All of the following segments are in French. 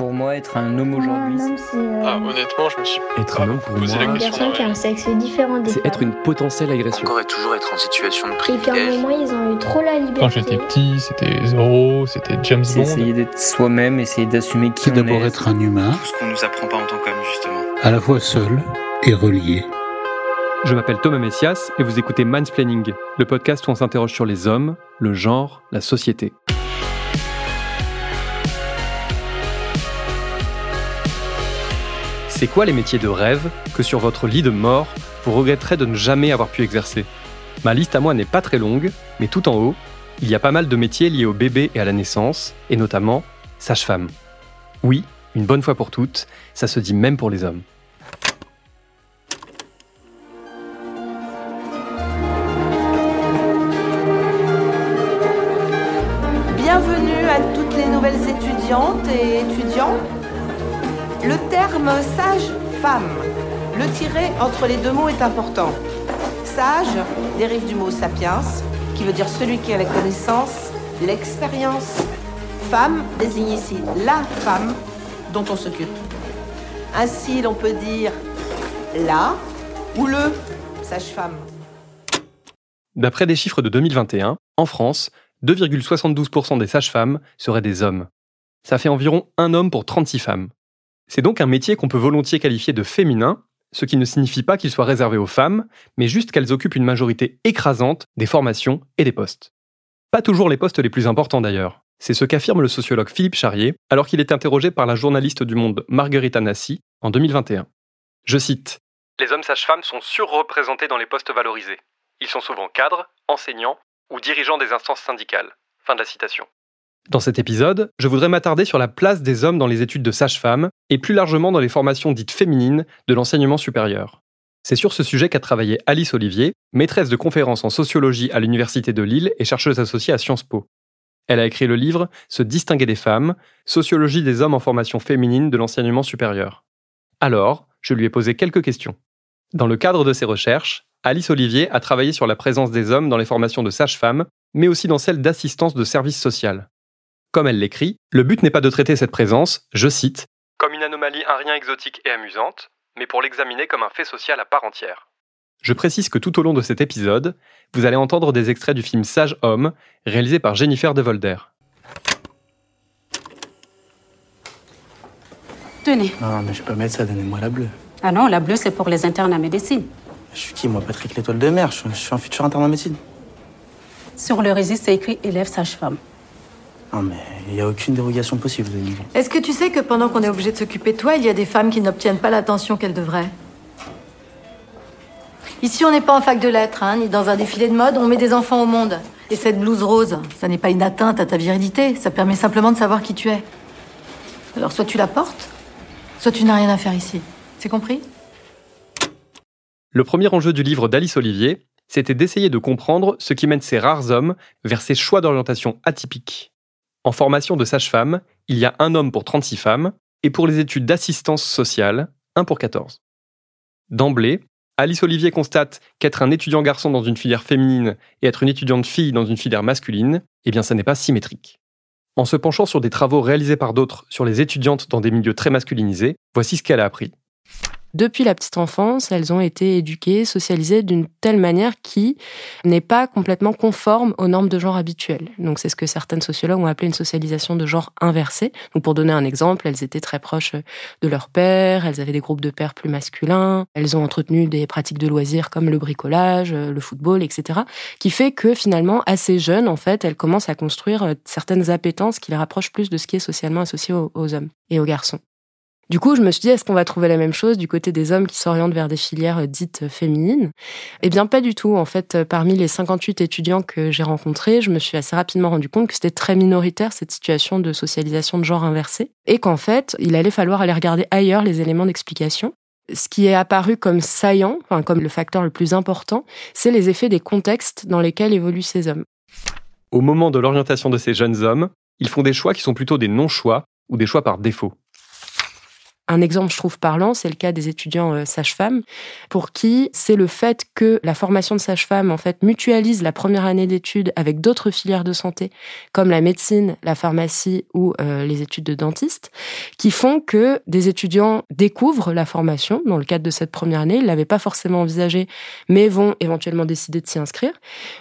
pour moi être un homme aujourd'hui Un homme, c'est euh, Ah, honnêtement, je me suis Être pas un homme, pour posé moi, la une question. personne qui a un sexe différent des C'est être une potentielle agression. Encore et toujours être en situation de Et qu'à un privilège. moment, ils ont eu trop la liberté. Quand j'étais petit, c'était Zorro, c'était James C'est Bond. essayer d'être soi-même, essayer d'assumer qui C'est on d'abord est. être un humain, Tout ce qu'on nous apprend pas en tant qu'homme, justement. à la fois seul et relié. Je m'appelle Thomas Messias et vous écoutez Mansplaining, le podcast où on s'interroge sur les hommes, le genre, la société. C'est quoi les métiers de rêve que sur votre lit de mort, vous regretterez de ne jamais avoir pu exercer? Ma liste à moi n'est pas très longue, mais tout en haut, il y a pas mal de métiers liés au bébé et à la naissance, et notamment sage-femme. Oui, une bonne fois pour toutes, ça se dit même pour les hommes. Les deux mots est important. Sage dérive du mot sapiens, qui veut dire celui qui a la connaissance, l'expérience. Femme désigne ici la femme dont on s'occupe. Ainsi, l'on peut dire la ou le sage-femme. D'après des chiffres de 2021, en France, 2,72% des sages-femmes seraient des hommes. Ça fait environ un homme pour 36 femmes. C'est donc un métier qu'on peut volontiers qualifier de féminin, ce qui ne signifie pas qu'il soit réservé aux femmes, mais juste qu'elles occupent une majorité écrasante des formations et des postes. Pas toujours les postes les plus importants d'ailleurs. C'est ce qu'affirme le sociologue Philippe Charrier alors qu'il est interrogé par la journaliste du Monde Marguerite Nassi en 2021. Je cite Les hommes sages-femmes sont surreprésentés dans les postes valorisés. Ils sont souvent cadres, enseignants ou dirigeants des instances syndicales. Fin de la citation. Dans cet épisode, je voudrais m'attarder sur la place des hommes dans les études de sage-femme et plus largement dans les formations dites féminines de l'enseignement supérieur. C'est sur ce sujet qu'a travaillé Alice Olivier, maîtresse de conférences en sociologie à l'Université de Lille et chercheuse associée à Sciences Po. Elle a écrit le livre Se distinguer des femmes, sociologie des hommes en formation féminine de l'enseignement supérieur. Alors, je lui ai posé quelques questions. Dans le cadre de ses recherches, Alice Olivier a travaillé sur la présence des hommes dans les formations de sage-femme, mais aussi dans celles d'assistance de service social. Comme elle l'écrit, le but n'est pas de traiter cette présence, je cite, comme une anomalie un rien exotique et amusante, mais pour l'examiner comme un fait social à part entière. Je précise que tout au long de cet épisode, vous allez entendre des extraits du film Sage Homme, réalisé par Jennifer De Volder. Tenez. Non, mais je pas mettre ça, donnez-moi la bleue. Ah non, la bleue, c'est pour les internes en médecine. Je suis qui, moi, Patrick l'étoile de mer je, je suis un futur interne en médecine. Sur le registre, c'est écrit élève sage-femme. Non, mais il n'y a aucune dérogation possible, dit. Est-ce que tu sais que pendant qu'on est obligé de s'occuper de toi, il y a des femmes qui n'obtiennent pas l'attention qu'elles devraient? Ici, on n'est pas en fac de lettres, hein, ni dans un défilé de mode, on met des enfants au monde. Et cette blouse rose, ça n'est pas une atteinte à ta virilité, ça permet simplement de savoir qui tu es. Alors soit tu la portes, soit tu n'as rien à faire ici. C'est compris? Le premier enjeu du livre d'Alice Olivier, c'était d'essayer de comprendre ce qui mène ces rares hommes vers ces choix d'orientation atypiques. En formation de sage-femme, il y a un homme pour 36 femmes, et pour les études d'assistance sociale, un pour 14. D'emblée, Alice Olivier constate qu'être un étudiant garçon dans une filière féminine et être une étudiante fille dans une filière masculine, eh bien ça n'est pas symétrique. En se penchant sur des travaux réalisés par d'autres sur les étudiantes dans des milieux très masculinisés, voici ce qu'elle a appris. Depuis la petite enfance, elles ont été éduquées, socialisées d'une telle manière qui n'est pas complètement conforme aux normes de genre habituelles. Donc c'est ce que certaines sociologues ont appelé une socialisation de genre inversée. Donc pour donner un exemple, elles étaient très proches de leur père, elles avaient des groupes de pères plus masculins, elles ont entretenu des pratiques de loisirs comme le bricolage, le football, etc. Qui fait que finalement, assez jeunes, en fait, elles commencent à construire certaines appétences qui les rapprochent plus de ce qui est socialement associé aux hommes et aux garçons. Du coup, je me suis dit, est-ce qu'on va trouver la même chose du côté des hommes qui s'orientent vers des filières dites féminines? Eh bien, pas du tout. En fait, parmi les 58 étudiants que j'ai rencontrés, je me suis assez rapidement rendu compte que c'était très minoritaire, cette situation de socialisation de genre inversée, et qu'en fait, il allait falloir aller regarder ailleurs les éléments d'explication. Ce qui est apparu comme saillant, comme le facteur le plus important, c'est les effets des contextes dans lesquels évoluent ces hommes. Au moment de l'orientation de ces jeunes hommes, ils font des choix qui sont plutôt des non-choix ou des choix par défaut. Un exemple, je trouve parlant, c'est le cas des étudiants euh, sages-femmes, pour qui c'est le fait que la formation de sage-femme en fait mutualise la première année d'études avec d'autres filières de santé, comme la médecine, la pharmacie ou euh, les études de dentiste, qui font que des étudiants découvrent la formation dans le cadre de cette première année. Ils l'avaient pas forcément envisagé, mais vont éventuellement décider de s'y inscrire,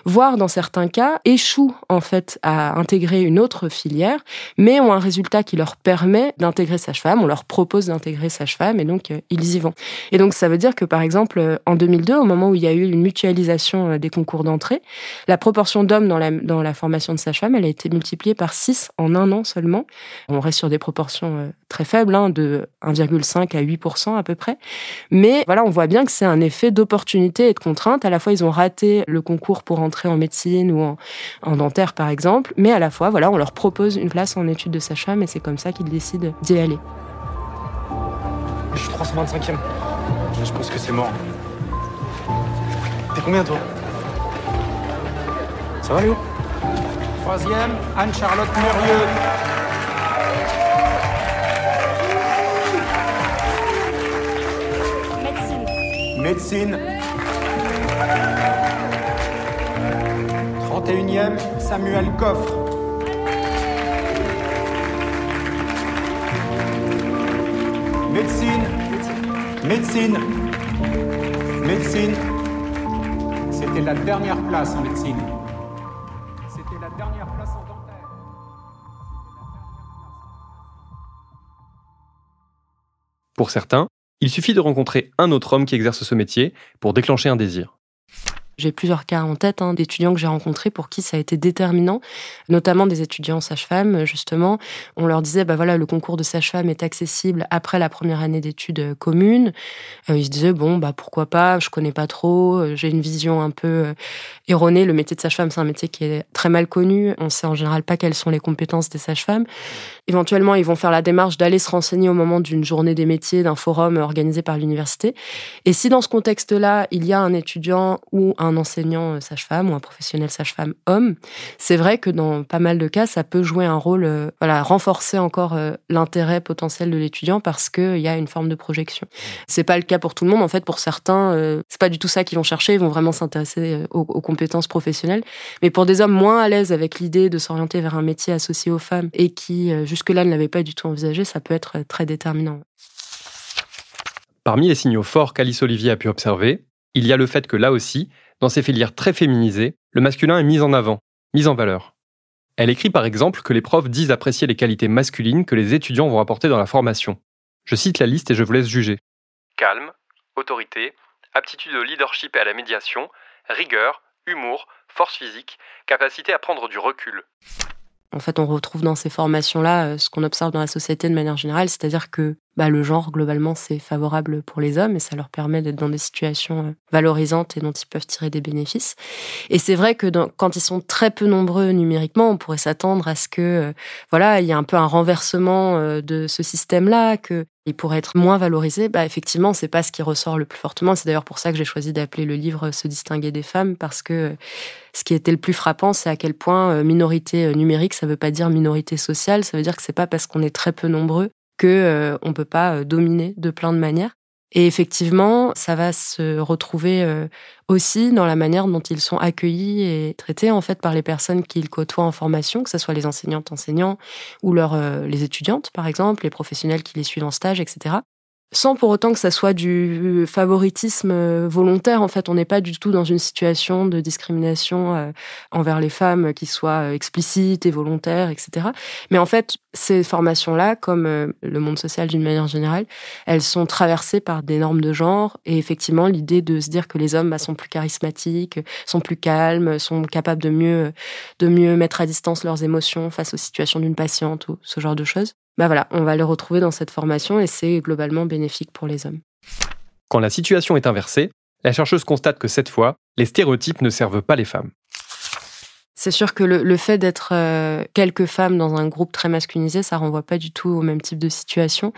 voire dans certains cas échouent en fait à intégrer une autre filière, mais ont un résultat qui leur permet d'intégrer sage-femme. On leur propose intégrer sage-femme et donc euh, ils y vont. Et donc ça veut dire que par exemple euh, en 2002, au moment où il y a eu une mutualisation euh, des concours d'entrée, la proportion d'hommes dans la, dans la formation de sage-femme, elle a été multipliée par 6 en un an seulement. On reste sur des proportions très faibles, hein, de 1,5 à 8% à peu près. Mais voilà, on voit bien que c'est un effet d'opportunité et de contrainte. À la fois, ils ont raté le concours pour entrer en médecine ou en, en dentaire, par exemple, mais à la fois, voilà, on leur propose une place en études de sage-femme et c'est comme ça qu'ils décident d'y aller. Je suis 325e. Je pense que c'est mort. T'es combien toi? Ça va Léo? Troisième, Anne-Charlotte Murieux. Médecine. Médecine. 31e, Samuel Coffre. Médecine. Médecine. Médecine. C'était la dernière place en médecine. C'était la dernière place en dentaire. Pour certains, il suffit de rencontrer un autre homme qui exerce ce métier pour déclencher un désir. J'ai plusieurs cas en tête hein, d'étudiants que j'ai rencontrés pour qui ça a été déterminant, notamment des étudiants sages-femmes, justement. On leur disait, bah voilà, le concours de sage-femme est accessible après la première année d'études communes. Euh, ils se disaient, bon, bah pourquoi pas, je connais pas trop, euh, j'ai une vision un peu euh, erronée. Le métier de sage-femme, c'est un métier qui est très mal connu. On sait en général pas quelles sont les compétences des sages-femmes. Éventuellement, ils vont faire la démarche d'aller se renseigner au moment d'une journée des métiers, d'un forum organisé par l'université. Et si dans ce contexte-là, il y a un étudiant ou un enseignant euh, sage-femme ou un professionnel sage-femme homme, c'est vrai que dans pas mal de cas, ça peut jouer un rôle, euh, voilà, renforcer encore euh, l'intérêt potentiel de l'étudiant parce qu'il y a une forme de projection. C'est pas le cas pour tout le monde. En fait, pour certains, c'est pas du tout ça qu'ils vont chercher. Ils vont vraiment s'intéresser aux, aux compétences professionnelles. Mais pour des hommes moins à l'aise avec l'idée de s'orienter vers un métier associé aux femmes et qui jusque-là ne l'avaient pas du tout envisagé, ça peut être très déterminant. Parmi les signaux forts qu'Alice Olivier a pu observer, il y a le fait que là aussi, dans ces filières très féminisées, le masculin est mis en avant, mis en valeur. Elle écrit par exemple que les profs disent apprécier les qualités masculines que les étudiants vont apporter dans la formation. Je cite la liste et je vous laisse juger. Calme, autorité, aptitude au leadership et à la médiation, rigueur, humour, force physique, capacité à prendre du recul. En fait, on retrouve dans ces formations-là euh, ce qu'on observe dans la société de manière générale, c'est-à-dire que bah, le genre, globalement, c'est favorable pour les hommes et ça leur permet d'être dans des situations euh, valorisantes et dont ils peuvent tirer des bénéfices. Et c'est vrai que quand ils sont très peu nombreux numériquement, on pourrait s'attendre à ce que, euh, voilà, il y ait un peu un renversement de ce système-là, que il pourrait être moins valorisé, bah effectivement, c'est pas ce qui ressort le plus fortement. C'est d'ailleurs pour ça que j'ai choisi d'appeler le livre Se distinguer des femmes, parce que ce qui était le plus frappant, c'est à quel point euh, minorité euh, numérique, ça veut pas dire minorité sociale, ça veut dire que c'est pas parce qu'on est très peu nombreux que euh, on peut pas dominer de plein de manières. Et effectivement, ça va se retrouver aussi dans la manière dont ils sont accueillis et traités en fait par les personnes qu'ils côtoient en formation, que ce soit les enseignantes, enseignants ou leurs, les étudiantes par exemple, les professionnels qui les suivent en stage, etc sans pour autant que ça soit du favoritisme euh, volontaire. En fait, on n'est pas du tout dans une situation de discrimination euh, envers les femmes qui soit euh, explicite et volontaire, etc. Mais en fait, ces formations-là, comme le monde social d'une manière générale, elles sont traversées par des normes de genre. Et effectivement, l'idée de se dire que les hommes bah, sont plus charismatiques, sont plus calmes, sont capables de mieux, de mieux mettre à distance leurs émotions face aux situations d'une patiente ou ce genre de choses bah voilà, on va les retrouver dans cette formation et c'est globalement bénéfique pour les hommes. Quand la situation est inversée, la chercheuse constate que cette fois, les stéréotypes ne servent pas les femmes. C'est sûr que le, fait d'être euh, quelques femmes dans un groupe très masculinisé, ça renvoie pas du tout au même type de situation.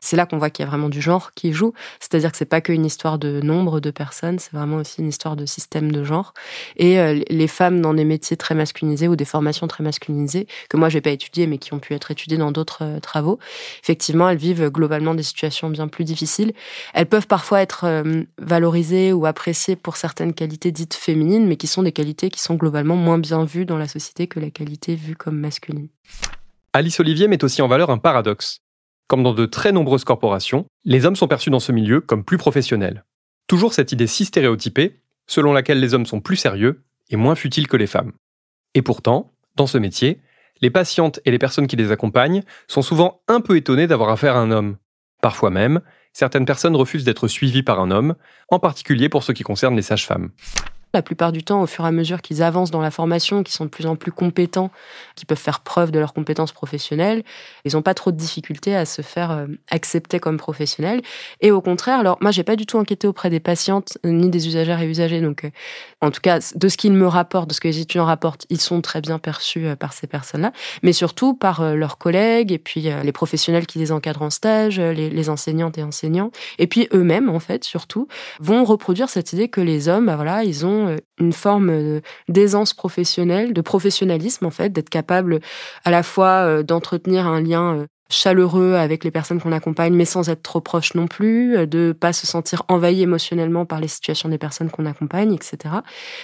C'est là qu'on voit qu'il y a vraiment du genre qui joue. C'est-à-dire que c'est pas qu'une histoire de nombre de personnes, c'est vraiment aussi une histoire de système de genre. Et euh, les femmes dans des métiers très masculinisés ou des formations très masculinisées, que moi j'ai pas étudié mais qui ont pu être étudiées dans d'autres euh, travaux, effectivement, elles vivent globalement des situations bien plus difficiles. Elles peuvent parfois être valorisées ou appréciées pour certaines qualités dites féminines, mais qui sont des qualités qui sont globalement moins bien vue dans la société que la qualité vue comme masculine. Alice Olivier met aussi en valeur un paradoxe. Comme dans de très nombreuses corporations, les hommes sont perçus dans ce milieu comme plus professionnels. Toujours cette idée si stéréotypée, selon laquelle les hommes sont plus sérieux et moins futiles que les femmes. Et pourtant, dans ce métier, les patientes et les personnes qui les accompagnent sont souvent un peu étonnées d'avoir affaire à un homme. Parfois même, certaines personnes refusent d'être suivies par un homme, en particulier pour ce qui concerne les sages-femmes. La plupart du temps, au fur et à mesure qu'ils avancent dans la formation, qu'ils sont de plus en plus compétents, qu'ils peuvent faire preuve de leurs compétences professionnelles, ils n'ont pas trop de difficultés à se faire euh, accepter comme professionnels. Et au contraire, alors moi, j'ai pas du tout enquêté auprès des patientes ni des usagères et usagers. Donc, euh, en tout cas, de ce qu'ils me rapportent, de ce que les étudiants rapportent, ils sont très bien perçus euh, par ces personnes-là, mais surtout par leurs collègues et puis les professionnels qui les encadrent en stage, les, enseignantes et enseignants, et puis eux-mêmes, en fait, surtout, vont reproduire cette idée que les hommes, bah voilà, ils ont une forme d'aisance professionnelle, de professionnalisme en fait, d'être capable à la fois euh, d'entretenir un lien euh, chaleureux avec les personnes qu'on accompagne, mais sans être trop proche non plus, euh, de pas se sentir envahi émotionnellement par les situations des personnes qu'on accompagne, etc.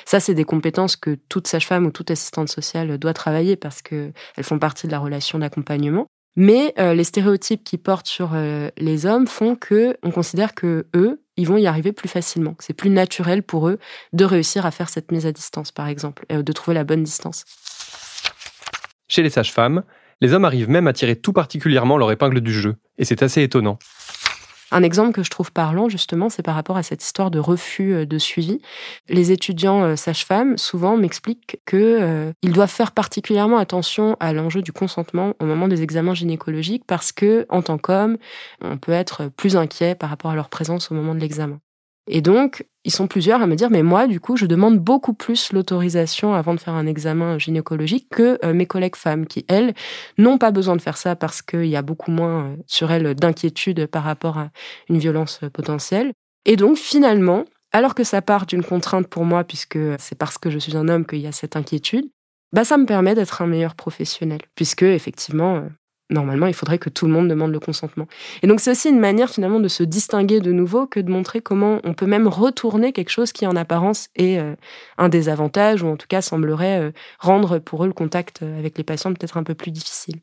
Ça, c'est des compétences que toute sage-femme ou toute assistante sociale doit travailler parce que elles font partie de la relation d'accompagnement. Mais les stéréotypes qui portent sur les hommes font que on considère que eux, ils vont y arriver plus facilement. C'est plus naturel pour eux de réussir à faire cette mise à distance, par exemple, de trouver la bonne distance. Chez les sages-femmes, les hommes arrivent même à tirer tout particulièrement leur épingle du jeu, et c'est assez étonnant. Un exemple que je trouve parlant, justement, c'est par rapport à cette histoire de refus euh, de suivi. Les étudiants euh, sages-femmes, souvent, m'expliquent qu'ils euh, doivent faire particulièrement attention à l'enjeu du consentement au moment des examens gynécologiques parce que, en tant qu'homme, on peut être plus inquiet par rapport à leur présence au moment de l'examen. Et donc, ils sont plusieurs à me dire, mais moi, du coup, je demande beaucoup plus l'autorisation avant de faire un examen gynécologique que euh, mes collègues femmes qui, elles, n'ont pas besoin de faire ça parce qu'il y a beaucoup moins euh, sur elles d'inquiétude par rapport à une violence euh, potentielle. Et donc, finalement, alors que ça part d'une contrainte pour moi, puisque c'est parce que je suis un homme qu'il y a cette inquiétude, bah, ça me permet d'être un meilleur professionnel, puisque effectivement, normalement, il faudrait que tout le monde demande le consentement. Et donc, c'est aussi une manière finalement de se distinguer de nouveau que de montrer comment on peut même retourner quelque chose qui, en apparence, est euh, un désavantage ou en tout cas semblerait euh, rendre pour eux le contact euh, avec les patients peut-être un peu plus difficile.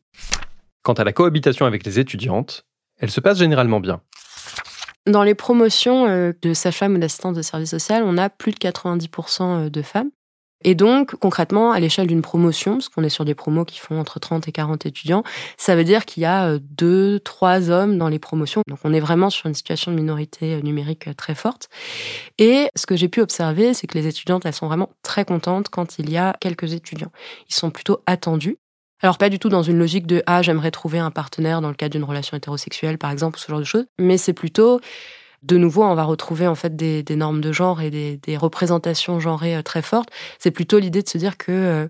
Quant à la cohabitation avec les étudiantes, elle se passe généralement bien. Dans les promotions de sage-femme ou d'assistance de service social, on a plus de 90% de femmes. Et donc, concrètement, à l'échelle d'une promotion, parce qu'on est sur des promos qui font entre 30 et 40 étudiants, ça veut dire qu'il y a euh, deux, trois hommes dans les promotions. Donc, on est vraiment sur une situation de minorité euh, numérique euh, très forte. Et ce que j'ai pu observer, c'est que les étudiantes, elles sont vraiment très contentes quand il y a quelques étudiants. Ils sont plutôt attendus. Alors pas du tout dans une logique de ah j'aimerais trouver un partenaire dans le cadre d'une relation hétérosexuelle par exemple ce genre de choses, mais c'est plutôt de nouveau, on va retrouver en fait des, normes de genre et des, représentations genrées euh, très fortes. C'est plutôt l'idée de se dire que euh,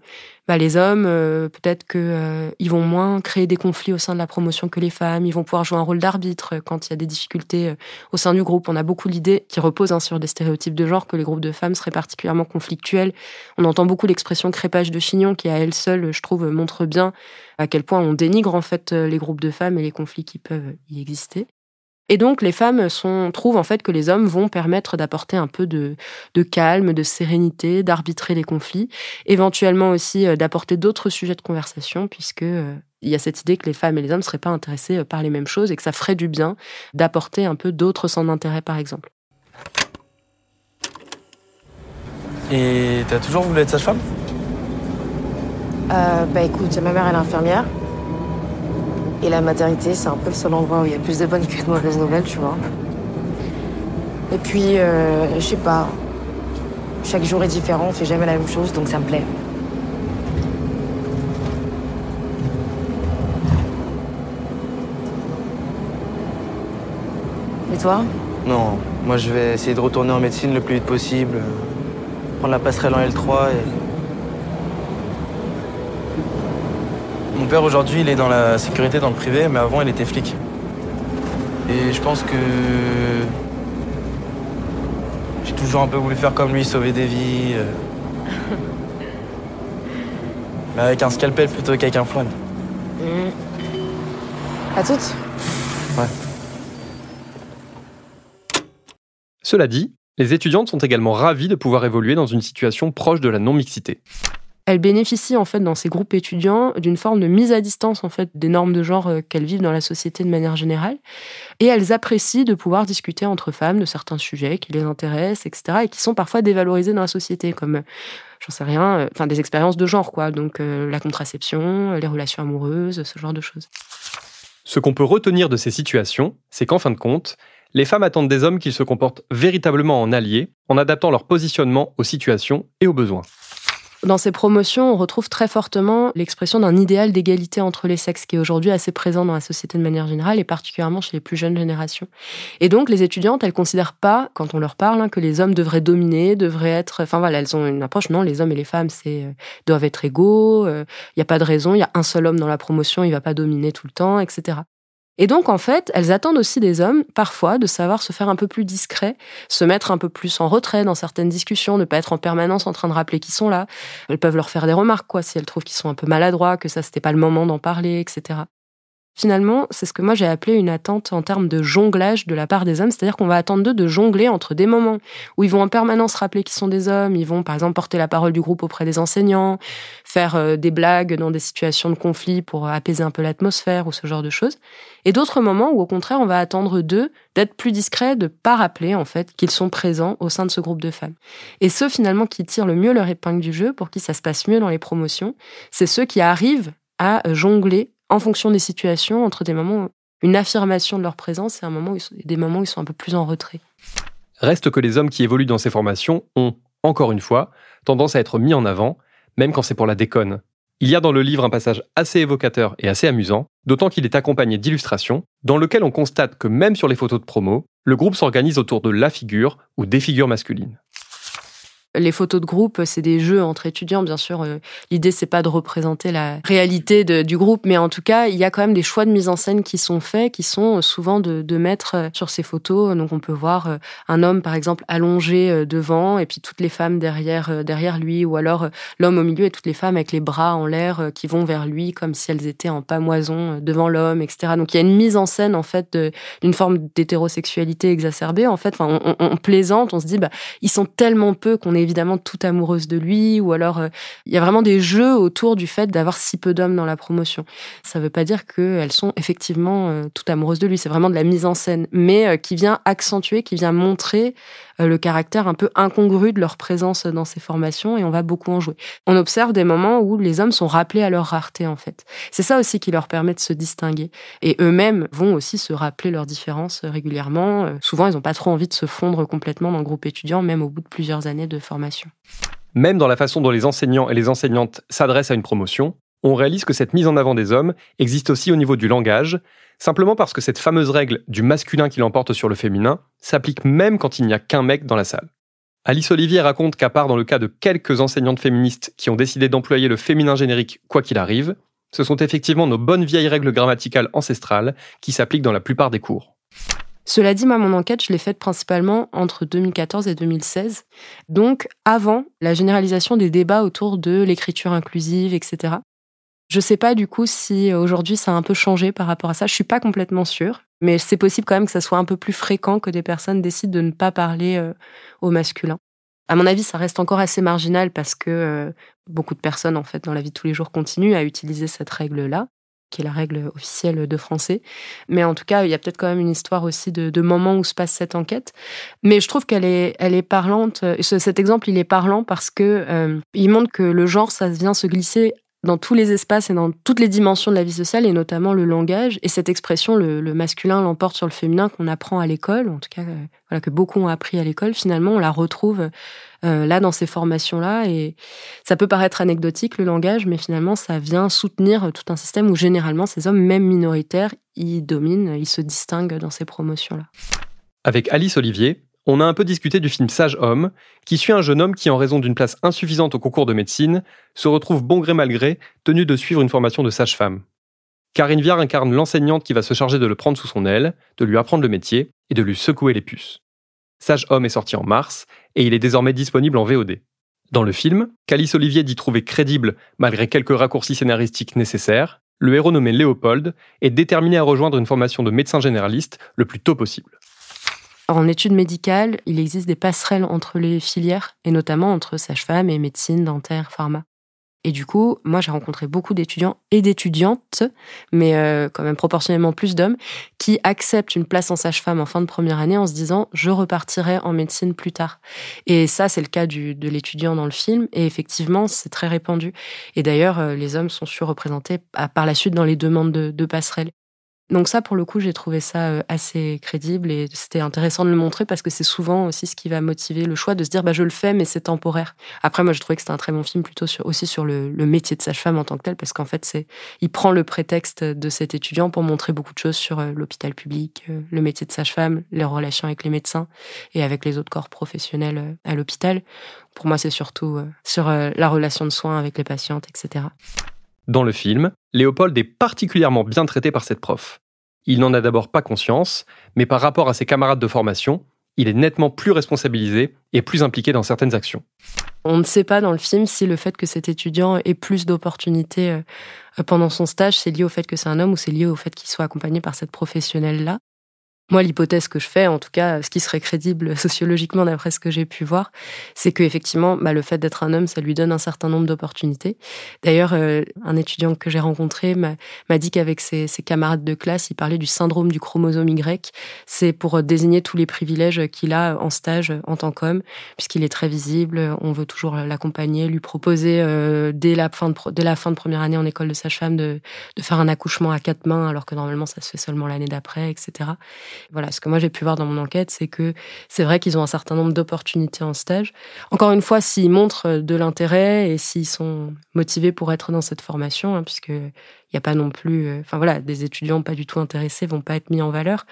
bah, les hommes, euh, peut-être que ils vont moins créer des conflits au sein de la promotion que les femmes. Ils vont pouvoir jouer un rôle d'arbitre quand il y a des difficultés au sein du groupe. On a beaucoup l'idée qui repose hein, sur des stéréotypes de genre que les groupes de femmes seraient particulièrement conflictuels. On entend beaucoup l'expression crépage de chignon qui à elle seule, je trouve, montre bien à quel point on dénigre en fait les groupes de femmes et les conflits qui peuvent y exister. Et donc les femmes sont, trouvent en fait que les hommes vont permettre d'apporter un peu de, calme, de sérénité, d'arbitrer les conflits, éventuellement aussi euh, d'apporter d'autres sujets de conversation, puisque euh, il y a cette idée que les femmes et les hommes ne seraient pas intéressés euh, par les mêmes choses et que ça ferait du bien d'apporter un peu d'autres centres d'intérêt, par exemple. Et t'as toujours voulu être sage-femme? Bah écoute, ma mère elle est infirmière. Et la maternité, c'est un peu le seul endroit où il y a plus de bonnes que de mauvaises nouvelles, tu vois. Et puis, euh, je sais pas, chaque jour est différent, on fait jamais la même chose, donc ça me plaît. Et toi? Non, moi je vais essayer de retourner en médecine le plus vite possible, prendre la passerelle en L3 et père aujourd'hui, il est dans la sécurité, dans le privé, mais avant, il était flic. Et je pense que j'ai toujours un peu voulu faire comme lui, sauver des vies. euh. mais avec un scalpel plutôt qu'avec un fouane. À toutes Ouais. Cela dit, les étudiantes sont également ravies de pouvoir évoluer dans une situation proche de la non-mixité. Elles bénéficient en fait dans ces groupes étudiants d'une forme de mise à distance en fait des normes de genre euh, qu'elles vivent dans la société de manière générale, et elles apprécient de pouvoir discuter entre femmes de certains sujets qui les intéressent, etc., et qui sont parfois dévalorisés dans la société, comme euh, j'en sais rien, euh, enfin des expériences de genre quoi, donc la contraception, les relations amoureuses, ce genre de choses. Ce qu'on peut retenir de ces situations, c'est qu'en fin de compte, les femmes attendent des hommes qu'ils se comportent véritablement en alliés, en adaptant leur positionnement aux situations et aux besoins. Dans ces promotions, on retrouve très fortement l'expression d'un idéal d'égalité entre les sexes qui est aujourd'hui assez présent dans la société de manière générale et particulièrement chez les plus jeunes générations. Et donc, les étudiantes, elles considèrent pas, quand on leur parle, hein, que les hommes devraient dominer, devraient être. Enfin voilà, elles ont une approche. Non, les hommes et les femmes, c'est euh, doivent être égaux. Il n'y a pas de raison. Il y a un seul homme dans la promotion, il va pas dominer tout le temps, etc. Et donc, en fait, elles attendent aussi des hommes, parfois, de savoir se faire un peu plus discret, se mettre un peu plus en retrait dans certaines discussions, ne pas être en permanence en train de rappeler qu'ils sont là. Elles peuvent leur faire des remarques, quoi, si elles trouvent qu'ils sont un peu maladroits, que ça, c'était pas le moment d'en parler, etc. Finalement, c'est ce que moi j'ai appelé une attente en termes de jonglage de la part des hommes, c'est-à-dire qu'on va attendre d'eux de jongler entre des moments où ils vont en permanence rappeler qu'ils sont des hommes, ils vont par exemple porter la parole du groupe auprès des enseignants, faire euh, des blagues dans des situations de conflit pour apaiser un peu l'atmosphère ou ce genre de choses, et d'autres moments où au contraire on va attendre d'eux d'être plus discrets, de pas rappeler en fait qu'ils sont présents au sein de ce groupe de femmes. Et ceux finalement qui tirent le mieux leur épingle du jeu, pour qui ça se passe mieux dans les promotions, c'est ceux qui arrivent à jongler en fonction des situations, entre des moments, une affirmation de leur présence et un moment des moments où ils sont un peu plus en retrait. Reste que les hommes qui évoluent dans ces formations ont, encore une fois, tendance à être mis en avant, même quand c'est pour la déconne. Il y a dans le livre un passage assez évocateur et assez amusant, d'autant qu'il est accompagné d'illustrations, dans lequel on constate que même sur les photos de promo, le groupe s'organise autour de la figure ou des figures masculines. Les photos de groupe, c'est des jeux entre étudiants, bien sûr. euh, L'idée, c'est pas de représenter la réalité du groupe, mais en tout cas, il y a quand même des choix de mise en scène qui sont faits, qui sont euh, souvent de, mettre euh, sur ces photos. Donc, on peut voir un homme, par exemple, allongé devant, et puis toutes les femmes derrière, derrière lui, ou alors l'homme au milieu et toutes les femmes avec les bras en l'air qui vont vers lui, comme si elles étaient en pamoison devant l'homme, etc. Donc, il y a une mise en scène, en fait, d'une forme d'hétérosexualité exacerbée. En fait, enfin, on, on- on plaisante, on se dit, bah, ils sont tellement peu qu'on est évidemment tout amoureuse de lui, ou alors euh, il y a vraiment des jeux autour du fait d'avoir si peu d'hommes dans la promotion. Ça ne veut pas dire qu'elles sont effectivement euh, tout amoureuses de lui, c'est vraiment de la mise en scène, mais euh, qui vient accentuer, qui vient montrer le caractère un peu incongru de leur présence dans ces formations, et on va beaucoup en jouer. On observe des moments où les hommes sont rappelés à leur rareté, en fait. C'est ça aussi qui leur permet de se distinguer. Et eux-mêmes vont aussi se rappeler leurs différences euh, régulièrement. Euh, Souvent, ils n'ont pas trop envie de se fondre complètement dans le groupe étudiant, même au bout de plusieurs années de formation. Même dans la façon dont les enseignants et les enseignantes s'adressent à une promotion, on réalise que cette mise en avant des hommes existe aussi au niveau du langage, simplement parce que cette fameuse règle du masculin qui l'emporte sur le féminin s'applique même quand il n'y a qu'un mec dans la salle. Alice Olivier raconte qu'à part dans le cas de quelques enseignantes féministes qui ont décidé d'employer le féminin générique quoi qu'il arrive, ce sont effectivement nos bonnes vieilles règles grammaticales ancestrales qui s'appliquent dans la plupart des cours. Cela dit, moi, mon enquête, je l'ai faite principalement entre 2014 et 2016, donc avant la généralisation des débats autour de l'écriture inclusive, etc. Je sais pas du coup si aujourd'hui ça a un peu changé par rapport à ça. Je suis pas complètement sûre, mais c'est possible quand même que ça soit un peu plus fréquent que des personnes décident de ne pas parler euh, au masculin. À mon avis, ça reste encore assez marginal parce que euh, beaucoup de personnes, en fait, dans la vie de tous les jours, continuent à utiliser cette règle-là qui est la règle officielle de français. Mais en tout cas, il y a peut-être quand même une histoire aussi de, de moment où se passe cette enquête. Mais je trouve qu'elle est, elle est parlante. Et ce- cet exemple, il est parlant parce que euh, il montre que le genre, ça vient se glisser dans tous les espaces et dans toutes les dimensions de la vie sociale, et notamment le langage. Et cette expression, le, masculin l'emporte sur le féminin, qu'on apprend à l'école, en tout cas, euh, voilà, que beaucoup ont appris à l'école, finalement, on la retrouve euh, là dans ces formations-là. Et ça peut paraître anecdotique, le langage, mais finalement, ça vient soutenir tout un système où généralement, ces hommes, même minoritaires, ils dominent, ils se distinguent dans ces promotions-là. Avec Alice Olivier, on a un peu discuté du film Sage Homme, qui suit un jeune homme qui, en raison d'une place insuffisante au concours de médecine, se retrouve bon gré mal gré tenu de suivre une formation de sage-femme. Karine Viard incarne l'enseignante qui va se charger de le prendre sous son aile, de lui apprendre le métier et de lui secouer les puces. Sage Homme est sorti en mars et il est désormais disponible en VOD. Dans le film, Calice Olivier dit trouver crédible, malgré quelques raccourcis scénaristiques nécessaires, le héros nommé Léopold est déterminé à rejoindre une formation de médecin généraliste le plus tôt possible. En études médicales, il existe des passerelles entre les filières, et notamment entre sage-femme et médecine, dentaire, pharma. Et du coup, moi, j'ai rencontré beaucoup d'étudiants et d'étudiantes, mais euh, quand même proportionnellement plus d'hommes, qui acceptent une place en sage-femme en fin de première année en se disant je repartirai en médecine plus tard. Et ça, c'est le cas de l'étudiant dans le film, et effectivement, c'est très répandu. Et d'ailleurs, euh, les hommes sont surreprésentés par la suite dans les demandes de, de passerelles. Donc ça, pour le coup, j'ai trouvé ça euh, assez crédible et c'était intéressant de le montrer parce que c'est souvent aussi ce qui va motiver le choix de se dire bah je le fais mais c'est temporaire. Après, moi, je trouvais que c'était un très bon film plutôt sur, aussi sur le, métier de sage-femme en tant que tel parce qu'en fait, c'est il prend le prétexte de cet étudiant pour montrer beaucoup de choses sur euh, l'hôpital public, euh, le métier de sage-femme, les relations avec les médecins et avec les autres corps professionnels à l'hôpital. Pour moi, c'est surtout sur la relation de soins avec les patientes, etc. Dans le film, Léopold est particulièrement bien traité par cette prof. Il n'en a d'abord pas conscience, mais par rapport à ses camarades de formation, il est nettement plus responsabilisé et plus impliqué dans certaines actions. On ne sait pas dans le film si le fait que cet étudiant ait plus d'opportunités euh, pendant son stage, c'est lié au fait que c'est un homme ou c'est lié au fait qu'il soit accompagné par cette professionnelle-là. Moi, l'hypothèse que je fais, en tout cas, ce qui serait crédible sociologiquement d'après ce que j'ai pu voir, c'est que effectivement, bah, le fait d'être un homme, ça lui donne un certain nombre d'opportunités. D'ailleurs, euh, un étudiant que j'ai rencontré m'a dit qu'avec ses, camarades de classe, il parlait du syndrome du chromosome Y. C'est pour désigner tous les privilèges qu'il a en stage en tant qu'homme, puisqu'il est très visible. On veut toujours l'accompagner, lui proposer euh, dès la fin de première année en école de sage-femme de faire un accouchement à quatre mains, alors que normalement ça se fait seulement l'année d'après, etc. Voilà, ce que moi j'ai pu voir dans mon enquête, c'est que c'est vrai qu'ils ont un certain nombre d'opportunités en stage. Encore une fois, s'ils montrent de l'intérêt et s'ils sont motivés pour être dans cette formation, hein, puisque il n'y a pas non plus, euh, enfin voilà, des étudiants pas du tout intéressés vont pas être mis en valeur.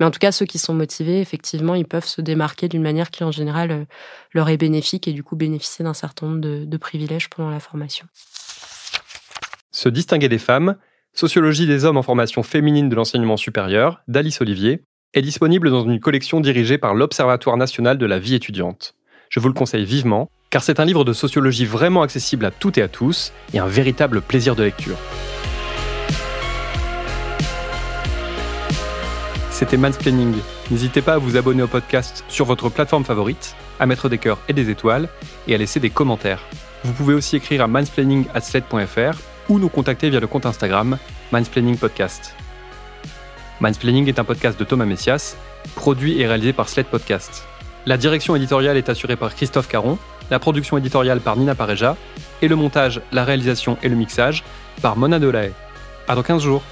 Mais en tout cas, ceux qui sont motivés, effectivement, ils peuvent se démarquer d'une manière qui en général euh, leur est bénéfique et du coup bénéficier d'un certain nombre de privilèges pendant la formation. Se distinguer des femmes, Sociologie des hommes en formation féminine de l'enseignement supérieur, d'Alice Olivier, est disponible dans une collection dirigée par l'Observatoire national de la vie étudiante. Je vous le conseille vivement, car c'est un livre de sociologie vraiment accessible à toutes et à tous, et un véritable plaisir de lecture. C'était Mansplaining. N'hésitez pas à vous abonner au podcast sur votre plateforme favorite, à mettre des cœurs et des étoiles, et à laisser des commentaires. Vous pouvez aussi écrire à mansplaining.sled.fr ou nous contacter via le compte Instagram Mansplaining Podcast. Mansplaining est un podcast de Thomas Messias, produit et réalisé par Sled Podcast. La direction éditoriale est assurée par Christophe Caron, la production éditoriale par Nina Pareja, et le montage, la réalisation et le mixage par Mona Delahaye. À dans 15 jours.